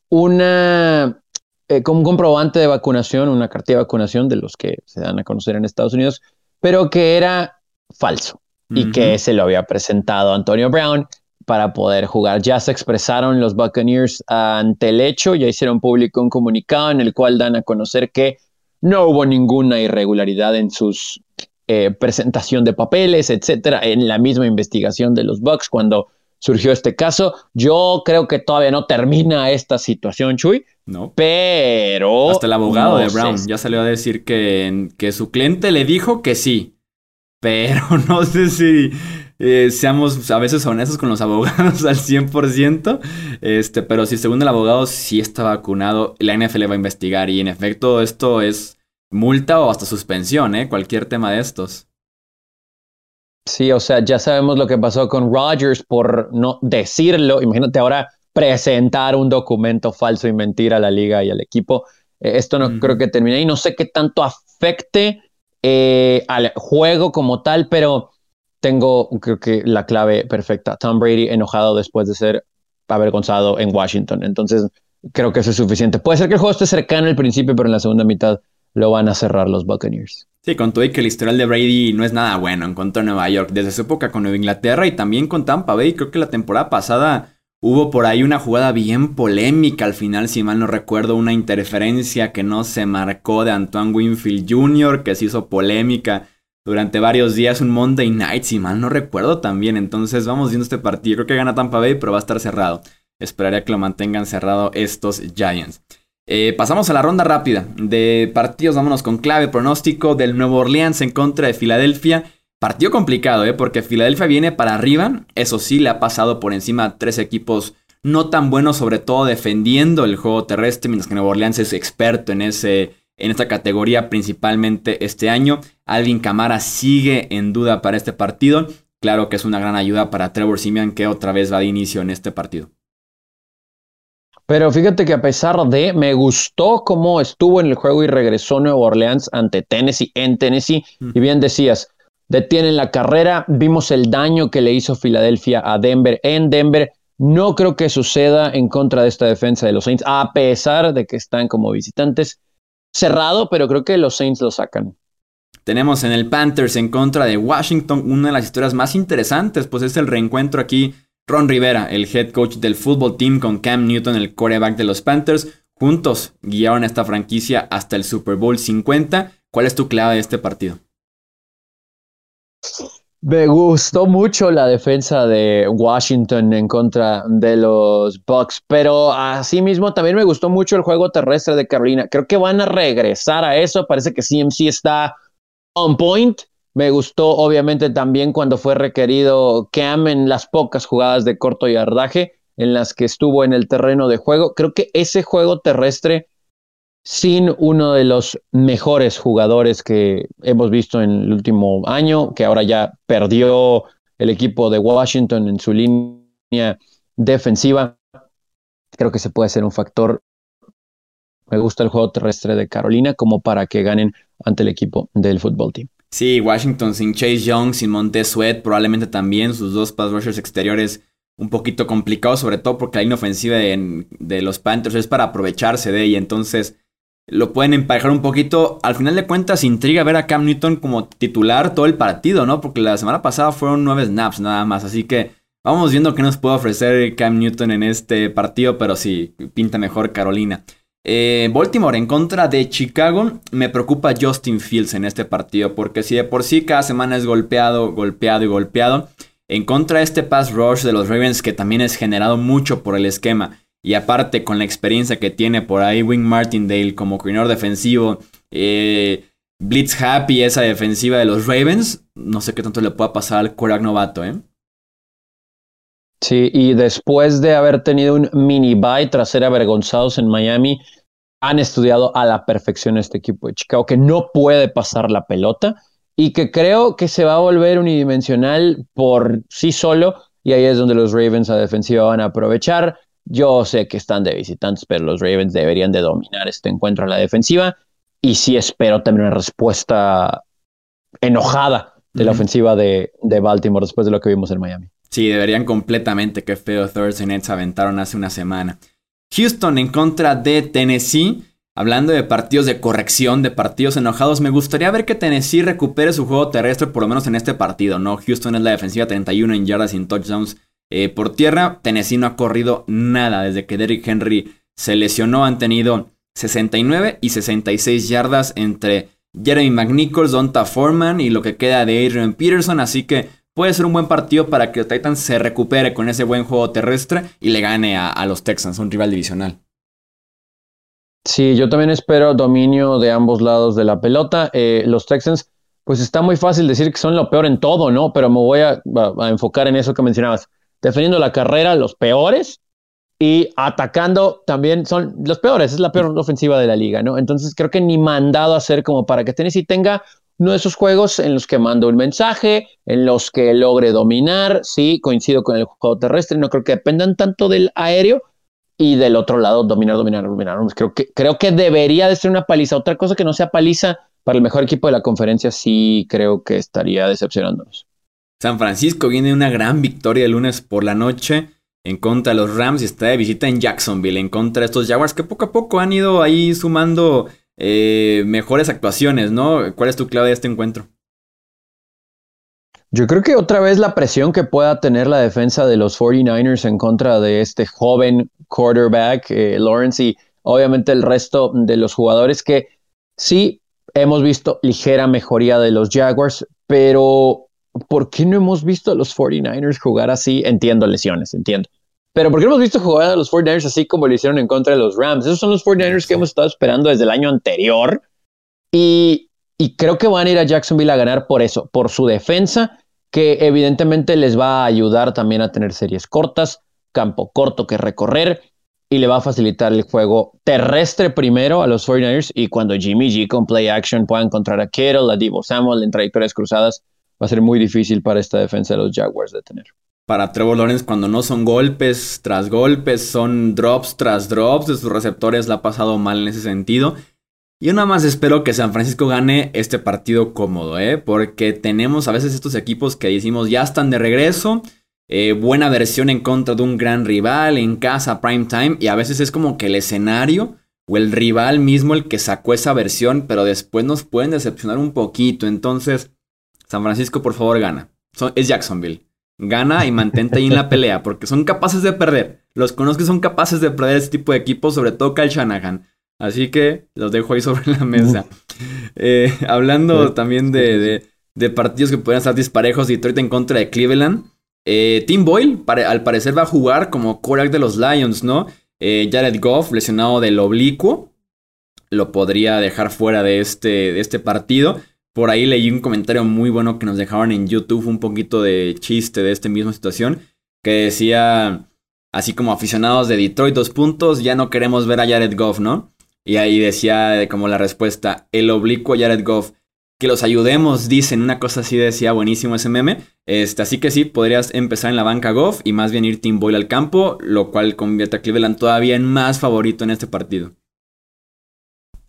una eh, como un comprobante de vacunación, una cartilla de vacunación de los que se dan a conocer en Estados Unidos, pero que era falso y que se lo había presentado Antonio Brown para poder jugar. Ya se expresaron los Buccaneers ante el hecho, ya hicieron público un comunicado en el cual dan a conocer que no hubo ninguna irregularidad en sus eh, presentación de papeles, etcétera, en la misma investigación de los Bucks cuando surgió este caso. Yo creo que todavía no termina esta situación, Chuy. No. Pero. Hasta el abogado de Brown ya salió a decir que, que su cliente le dijo que sí. Pero no sé si eh, seamos a veces honestos con los abogados al 100%. Este, pero si según el abogado sí está vacunado, la NFL va a investigar. Y en efecto, esto es multa o hasta suspensión, ¿eh? Cualquier tema de estos. Sí, o sea, ya sabemos lo que pasó con Rogers por no decirlo. Imagínate ahora presentar un documento falso y mentir a la liga y al equipo. Eh, esto no creo que termine y no sé qué tanto afecte eh, al juego como tal, pero tengo creo que la clave perfecta. Tom Brady enojado después de ser avergonzado en Washington. Entonces, creo que eso es suficiente. Puede ser que el juego esté cercano al principio, pero en la segunda mitad lo van a cerrar los Buccaneers. Sí, con todo y que el historial de Brady no es nada bueno en contra de Nueva York. Desde su época con Nueva Inglaterra y también con Tampa Bay, creo que la temporada pasada hubo por ahí una jugada bien polémica al final, si mal no recuerdo, una interferencia que no se marcó de Antoine Winfield Jr., que se hizo polémica durante varios días, un Monday Night, si mal no recuerdo también. Entonces vamos viendo este partido. Creo que gana Tampa Bay, pero va a estar cerrado. Esperaría que lo mantengan cerrado estos Giants. Eh, pasamos a la ronda rápida de partidos. Vámonos con clave pronóstico del Nuevo Orleans en contra de Filadelfia. Partido complicado, ¿eh? porque Filadelfia viene para arriba. Eso sí, le ha pasado por encima a tres equipos no tan buenos, sobre todo defendiendo el juego terrestre, mientras que Nuevo Orleans es experto en, ese, en esta categoría principalmente este año. Alvin Camara sigue en duda para este partido. Claro que es una gran ayuda para Trevor Simeon que otra vez va de inicio en este partido. Pero fíjate que a pesar de, me gustó cómo estuvo en el juego y regresó Nuevo Orleans ante Tennessee, en Tennessee. Y bien decías, detienen la carrera, vimos el daño que le hizo Filadelfia a Denver en Denver. No creo que suceda en contra de esta defensa de los Saints, a pesar de que están como visitantes. Cerrado, pero creo que los Saints lo sacan. Tenemos en el Panthers en contra de Washington una de las historias más interesantes, pues es el reencuentro aquí Ron Rivera, el head coach del fútbol team con Cam Newton, el quarterback de los Panthers, juntos guiaron esta franquicia hasta el Super Bowl 50. ¿Cuál es tu clave de este partido? Me gustó mucho la defensa de Washington en contra de los Bucks, pero asimismo también me gustó mucho el juego terrestre de Carolina. Creo que van a regresar a eso. Parece que CMC está on point me gustó obviamente también cuando fue requerido Cam en las pocas jugadas de corto yardaje en las que estuvo en el terreno de juego. Creo que ese juego terrestre, sin uno de los mejores jugadores que hemos visto en el último año, que ahora ya perdió el equipo de Washington en su línea defensiva, creo que se puede ser un factor. Me gusta el juego terrestre de Carolina como para que ganen ante el equipo del fútbol team. Sí, Washington sin Chase Young, sin Montez Sweat, probablemente también sus dos pass rushers exteriores un poquito complicados, sobre todo porque la línea ofensiva de, los Panthers es para aprovecharse de ella. Entonces, lo pueden emparejar un poquito. Al final de cuentas, intriga ver a Cam Newton como titular todo el partido, ¿no? Porque la semana pasada fueron nueve snaps nada más. Así que vamos viendo qué nos puede ofrecer Cam Newton en este partido, pero sí, pinta mejor Carolina. Eh, Baltimore en contra de Chicago. Me preocupa Justin Fields en este partido, porque si de por sí cada semana es golpeado, golpeado y golpeado, en contra de este pass rush de los Ravens, que también es generado mucho por el esquema y aparte, con la experiencia que tiene por ahí Wing Martindale como coordinador defensivo, eh, Blitz Happy, esa defensiva de los Ravens, no sé qué tanto le pueda pasar al quarterback novato, ¿eh? Sí, y después de haber tenido un mini bye tras ser avergonzados en Miami, han estudiado a la perfección este equipo de Chicago, que no puede pasar la pelota y que creo que se va a volver unidimensional por sí solo, y ahí es donde los Ravens a defensiva van a aprovechar. Yo sé que están de visitantes, pero los Ravens deberían de dominar este encuentro a la defensiva. Y sí espero también una respuesta enojada de la ofensiva de, Baltimore después de lo que vimos en Miami. Sí, deberían completamente que feo Thursday Nets aventaron hace una semana. Houston en contra de Tennessee. Hablando de partidos de corrección, de partidos enojados, me gustaría ver que Tennessee recupere su juego terrestre por lo menos en este partido, ¿no? Houston es la defensiva 31 en yardas sin touchdowns eh, por tierra, Tennessee no ha corrido nada desde que Derrick Henry se lesionó. Han tenido 69 y 66 yardas entre Jeremy McNichols, Donta Foreman y lo que queda de Adrian Peterson. Así que puede ser un buen partido para que Titans se recupere con ese buen juego terrestre y le gane a, los Texans, un rival divisional. Sí, yo también espero dominio de ambos lados de la pelota. Eh, los Texans, pues está muy fácil decir que son lo peor en todo, ¿no? Pero me voy a enfocar en eso que mencionabas defendiendo la carrera los peores y atacando también son los peores, es la peor ofensiva de la liga, ¿no? Entonces creo que ni mandado a hacer como para que Tennessee tenga uno de esos juegos en los que mando un mensaje, en los que logre dominar, sí, coincido con el juego terrestre, no creo que dependan tanto del aéreo y del otro lado dominar, dominar, dominar. Creo que, creo que debería de ser una paliza, otra cosa que no sea paliza para el mejor equipo de la conferencia, sí creo que estaría decepcionándonos. San Francisco viene una gran victoria el lunes por la noche en contra de los Rams y está de visita en Jacksonville en contra de estos Jaguars que poco a poco han ido ahí sumando eh, mejores actuaciones, ¿no? ¿Cuál es tu clave de este encuentro? Yo creo que otra vez la presión que pueda tener la defensa de los 49ers en contra de este joven quarterback, eh, Lawrence, y obviamente el resto de los jugadores que sí hemos visto ligera mejoría de los Jaguars, pero ¿por qué no hemos visto a los 49ers jugar así? Entiendo lesiones, entiendo. Pero ¿por qué no hemos visto jugar a los 49ers así como lo hicieron en contra de los Rams? Esos son los 49ers que hemos estado esperando desde el año anterior. Y, y creo que van a ir a Jacksonville a ganar por eso, por su defensa, que evidentemente les va a ayudar también a tener series cortas, campo corto que recorrer y le va a facilitar el juego terrestre primero a los 49ers y cuando Jimmy G con play action pueda encontrar a Kittle, a Divo Samuel en trayectorias cruzadas, va a ser muy difícil para esta defensa de los Jaguars de tener. Para Trevor Lawrence, cuando no son golpes tras golpes, son drops tras drops de sus receptores, la ha pasado mal en ese sentido. Yo nada más espero que San Francisco gane este partido cómodo, ¿eh? Porque tenemos a veces estos equipos que decimos ya están de regreso, eh, buena versión en contra de un gran rival, en casa, prime time, y a veces es como que el escenario o el rival mismo el que sacó esa versión, pero después nos pueden decepcionar un poquito. Entonces, San Francisco, por favor, gana. es Jacksonville. Gana y mantente ahí en la pelea, porque son capaces de perder. Los conozco que son capaces de perder este tipo de equipos, sobre todo Kyle Shanahan. Así que los dejo ahí sobre la mesa. Eh, hablando también de, partidos que pueden estar disparejos, Detroit en contra de Cleveland. Eh, Tim Boyle, al parecer, va a jugar como quarterback de los Lions, ¿no? Eh, Jared Goff, lesionado del oblicuo, lo podría dejar fuera de este, de este partido. Por ahí leí un comentario muy bueno que nos dejaron en YouTube, un poquito de chiste de esta misma situación, que decía, así como aficionados de Detroit, dos puntos, ya no queremos ver a Jared Goff, ¿no? Y ahí decía como la respuesta, el oblicuo Jared Goff, que los ayudemos, dicen, una cosa así decía buenísimo ese meme. Este, así que sí, podrías empezar en la banca Goff y más bien ir Tim Boyle al campo, lo cual convierte a Cleveland todavía en más favorito en este partido.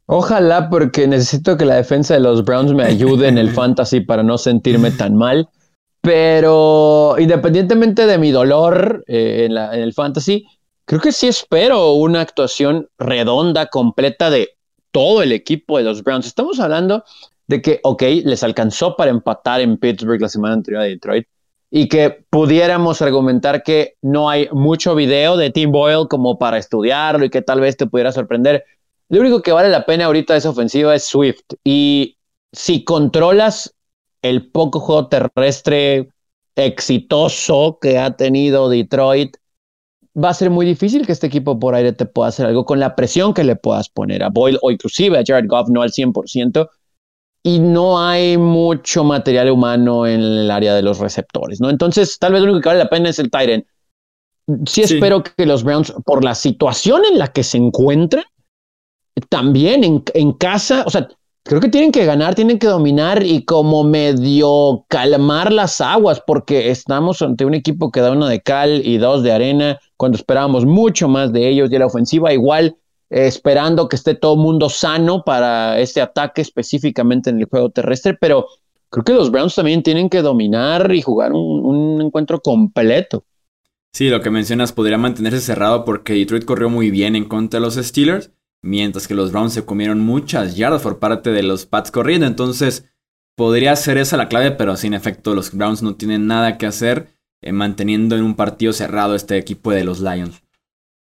Ojalá, porque necesito que la defensa de los Browns me ayude en el fantasy para no sentirme tan mal. Pero independientemente de mi dolor eh, en, el fantasy, creo que sí espero una actuación redonda, completa de todo el equipo de los Browns. Estamos hablando de que, ok, les alcanzó para empatar en Pittsburgh la semana anterior a Detroit y que pudiéramos argumentar que no hay mucho video de Tim Boyle como para estudiarlo y que tal vez te pudiera sorprender. Lo único que vale la pena ahorita de esa ofensiva es Swift. Y si controlas el poco juego terrestre exitoso que ha tenido Detroit, va a ser muy difícil que este equipo por aire te pueda hacer algo con la presión que le puedas poner a Boyle o inclusive a Jared Goff, no al 100%, y no hay mucho material humano en el área de los receptores, ¿no? Entonces, tal vez lo único que vale la pena es el Tyrant. Sí, espero que los Browns, por la situación en la que se encuentran, también en, en casa, o sea, creo que tienen que ganar, tienen que dominar y como medio calmar las aguas, porque estamos ante un equipo que da uno de cal y dos de arena, cuando esperábamos mucho más de ellos, y la ofensiva igual, esperando que esté todo mundo sano para este ataque específicamente en el juego terrestre, pero creo que los Browns también tienen que dominar y jugar un, un encuentro completo. Sí, lo que mencionas podría mantenerse cerrado porque Detroit corrió muy bien en contra de los Steelers mientras que los Browns se comieron muchas yardas por parte de los Pats corriendo. Entonces, podría ser esa la clave, pero sin efecto, los Browns no tienen nada que hacer eh, manteniendo en un partido cerrado este equipo de los Lions.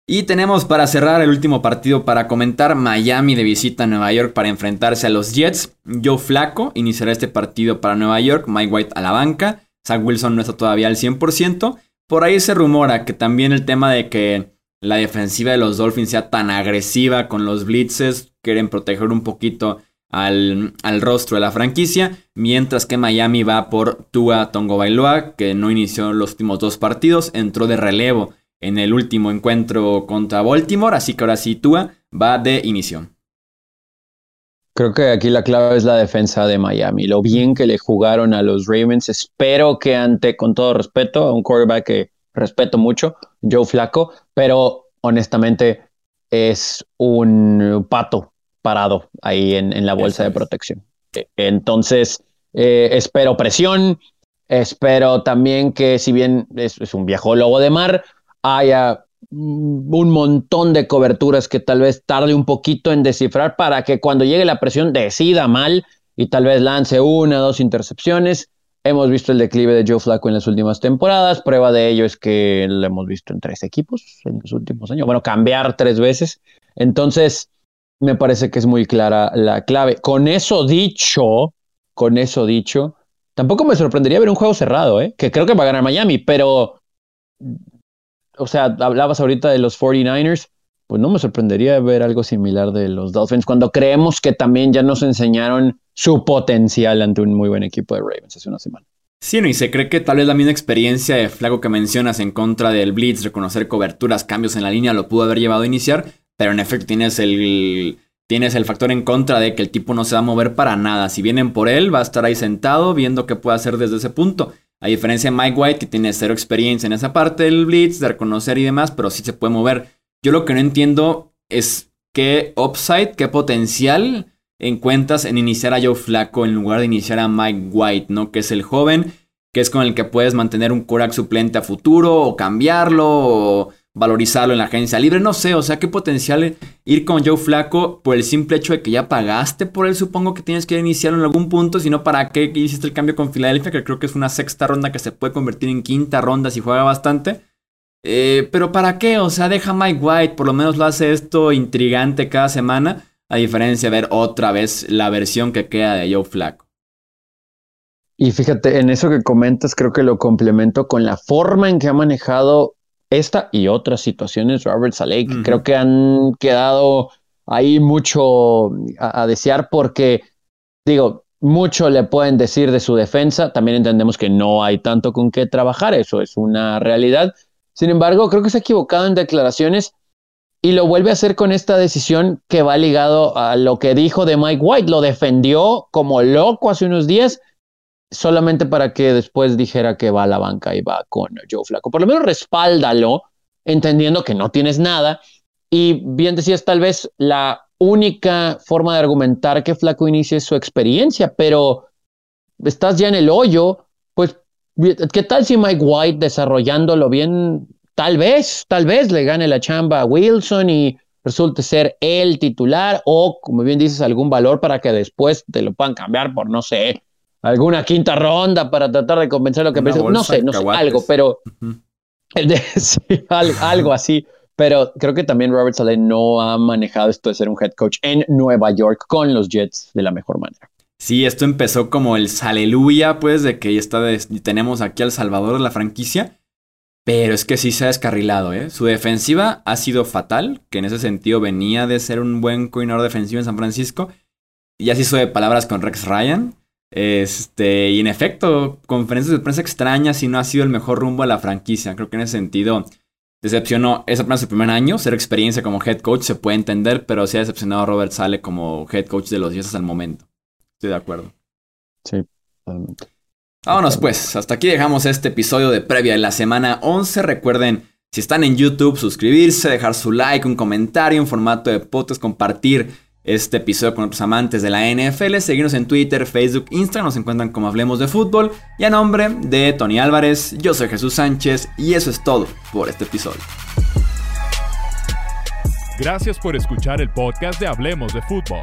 Y tenemos para cerrar el último partido para comentar Miami de visita a Nueva York para enfrentarse a los Jets. Joe Flaco iniciará este partido para Nueva York, Mike White a la banca, Zach Wilson no está todavía al 100%. Por ahí se rumora que también el tema de que la defensiva de los Dolphins sea tan agresiva con los blitzes, quieren proteger un poquito al, rostro de la franquicia, mientras que Miami va por Tua Tongo Bailoa, que no inició los últimos dos partidos, entró de relevo en el último encuentro contra Baltimore, así que ahora sí Tua va de inicio. Creo que aquí la clave es la defensa de Miami. Lo bien que le jugaron a los Ravens. Espero que ante, con todo respeto, a un quarterback que respeto mucho, Joe Flaco, pero honestamente es un pato parado ahí en, la bolsa de protección. Entonces, eh, espero presión, espero también que si bien es, es, un viejo lobo de mar, haya un montón de coberturas que tal vez tarde un poquito en descifrar para que cuando llegue la presión decida mal y tal vez lance una o dos intercepciones Hemos visto el declive de Joe Flacco en las últimas temporadas. Prueba de ello es que lo hemos visto en tres equipos en los últimos años. Bueno, cambiar tres veces. Entonces, me parece que es muy clara la clave. Con eso dicho, con eso dicho, tampoco me sorprendería ver un juego cerrado, ¿eh? que creo que va a ganar Miami, pero, o sea, hablabas ahorita de los 49ers pues no me sorprendería ver algo similar de los Dolphins cuando creemos que también ya nos enseñaron su potencial ante un muy buen equipo de Ravens hace una semana. Sí, no, y se cree que tal vez la misma experiencia de flago que mencionas en contra del Blitz, reconocer coberturas, cambios en la línea, lo pudo haber llevado a iniciar, pero en efecto tienes el, tienes el factor en contra de que el tipo no se va a mover para nada. Si vienen por él, va a estar ahí sentado viendo qué puede hacer desde ese punto. A diferencia de Mike White, que tiene cero experiencia en esa parte del Blitz, de reconocer y demás, pero sí se puede mover. Yo lo que no entiendo es qué upside, qué potencial encuentras en iniciar a Joe Flaco en lugar de iniciar a Mike White, ¿no? Que es el joven, que es con el que puedes mantener un Korak suplente a futuro, o cambiarlo, o valorizarlo en la agencia libre, no sé, o sea, qué potencial ir con Joe Flaco por el simple hecho de que ya pagaste por él, supongo que tienes que iniciarlo en algún punto, sino para qué hiciste el cambio con Filadelfia, que creo que es una sexta ronda que se puede convertir en quinta ronda si juega bastante. Eh, pero ¿para qué? O sea, deja Mike White, por lo menos lo hace esto intrigante cada semana, a diferencia de ver otra vez la versión que queda de Joe Flaco. Y fíjate, en eso que comentas, creo que lo complemento con la forma en que ha manejado esta y otras situaciones Robert Saleh, que creo que han quedado ahí mucho a, a desear porque, digo, mucho le pueden decir de su defensa, también entendemos que no hay tanto con qué trabajar, eso es una realidad, sin embargo, creo que se ha equivocado en declaraciones y lo vuelve a hacer con esta decisión que va ligado a lo que dijo de Mike White. Lo defendió como loco hace unos días, solamente para que después dijera que va a la banca y va con Joe Flaco. Por lo menos respáldalo, entendiendo que no tienes nada. Y bien decías, tal vez la única forma de argumentar que Flaco inicie su experiencia, pero estás ya en el hoyo, pues ¿Qué tal si Mike White desarrollándolo bien, tal vez, tal vez le gane la chamba a Wilson y resulte ser el titular o, como bien dices, algún valor para que después te lo puedan cambiar por, no sé, alguna quinta ronda para tratar de convencer lo que No sé, no sé, algo, pero algo así. Pero creo que también Robert Saleh no ha manejado esto de ser un head coach en Nueva York con los Jets de la mejor manera. Sí, esto empezó como el aleluya, pues, de que ya está tenemos aquí al salvador de la franquicia. Pero es que sí se ha descarrilado, ¿eh? Su defensiva ha sido fatal, que en ese sentido venía de ser un buen coordinador defensivo en San Francisco. Y así hizo de palabras con Rex Ryan. Este, y en efecto, conferencias de prensa extrañas y no ha sido el mejor rumbo a la franquicia. Creo que en ese sentido decepcionó. Es apenas el primer año, ser experiencia como head coach se puede entender, pero sí ha decepcionado a Robert Sale como head coach de los hasta el momento. Estoy de acuerdo. Sí, totalmente. Vámonos pues, hasta aquí dejamos este episodio de previa de la semana 11. Recuerden, si están en YouTube, suscribirse, dejar su like, un comentario en formato de podcast, compartir este episodio con otros amantes de la NFL, seguirnos en Twitter, Facebook, Instagram, nos encuentran como Hablemos de Fútbol. Y a nombre de Tony Álvarez, yo soy Jesús Sánchez y eso es todo por este episodio. Gracias por escuchar el podcast de Hablemos de Fútbol.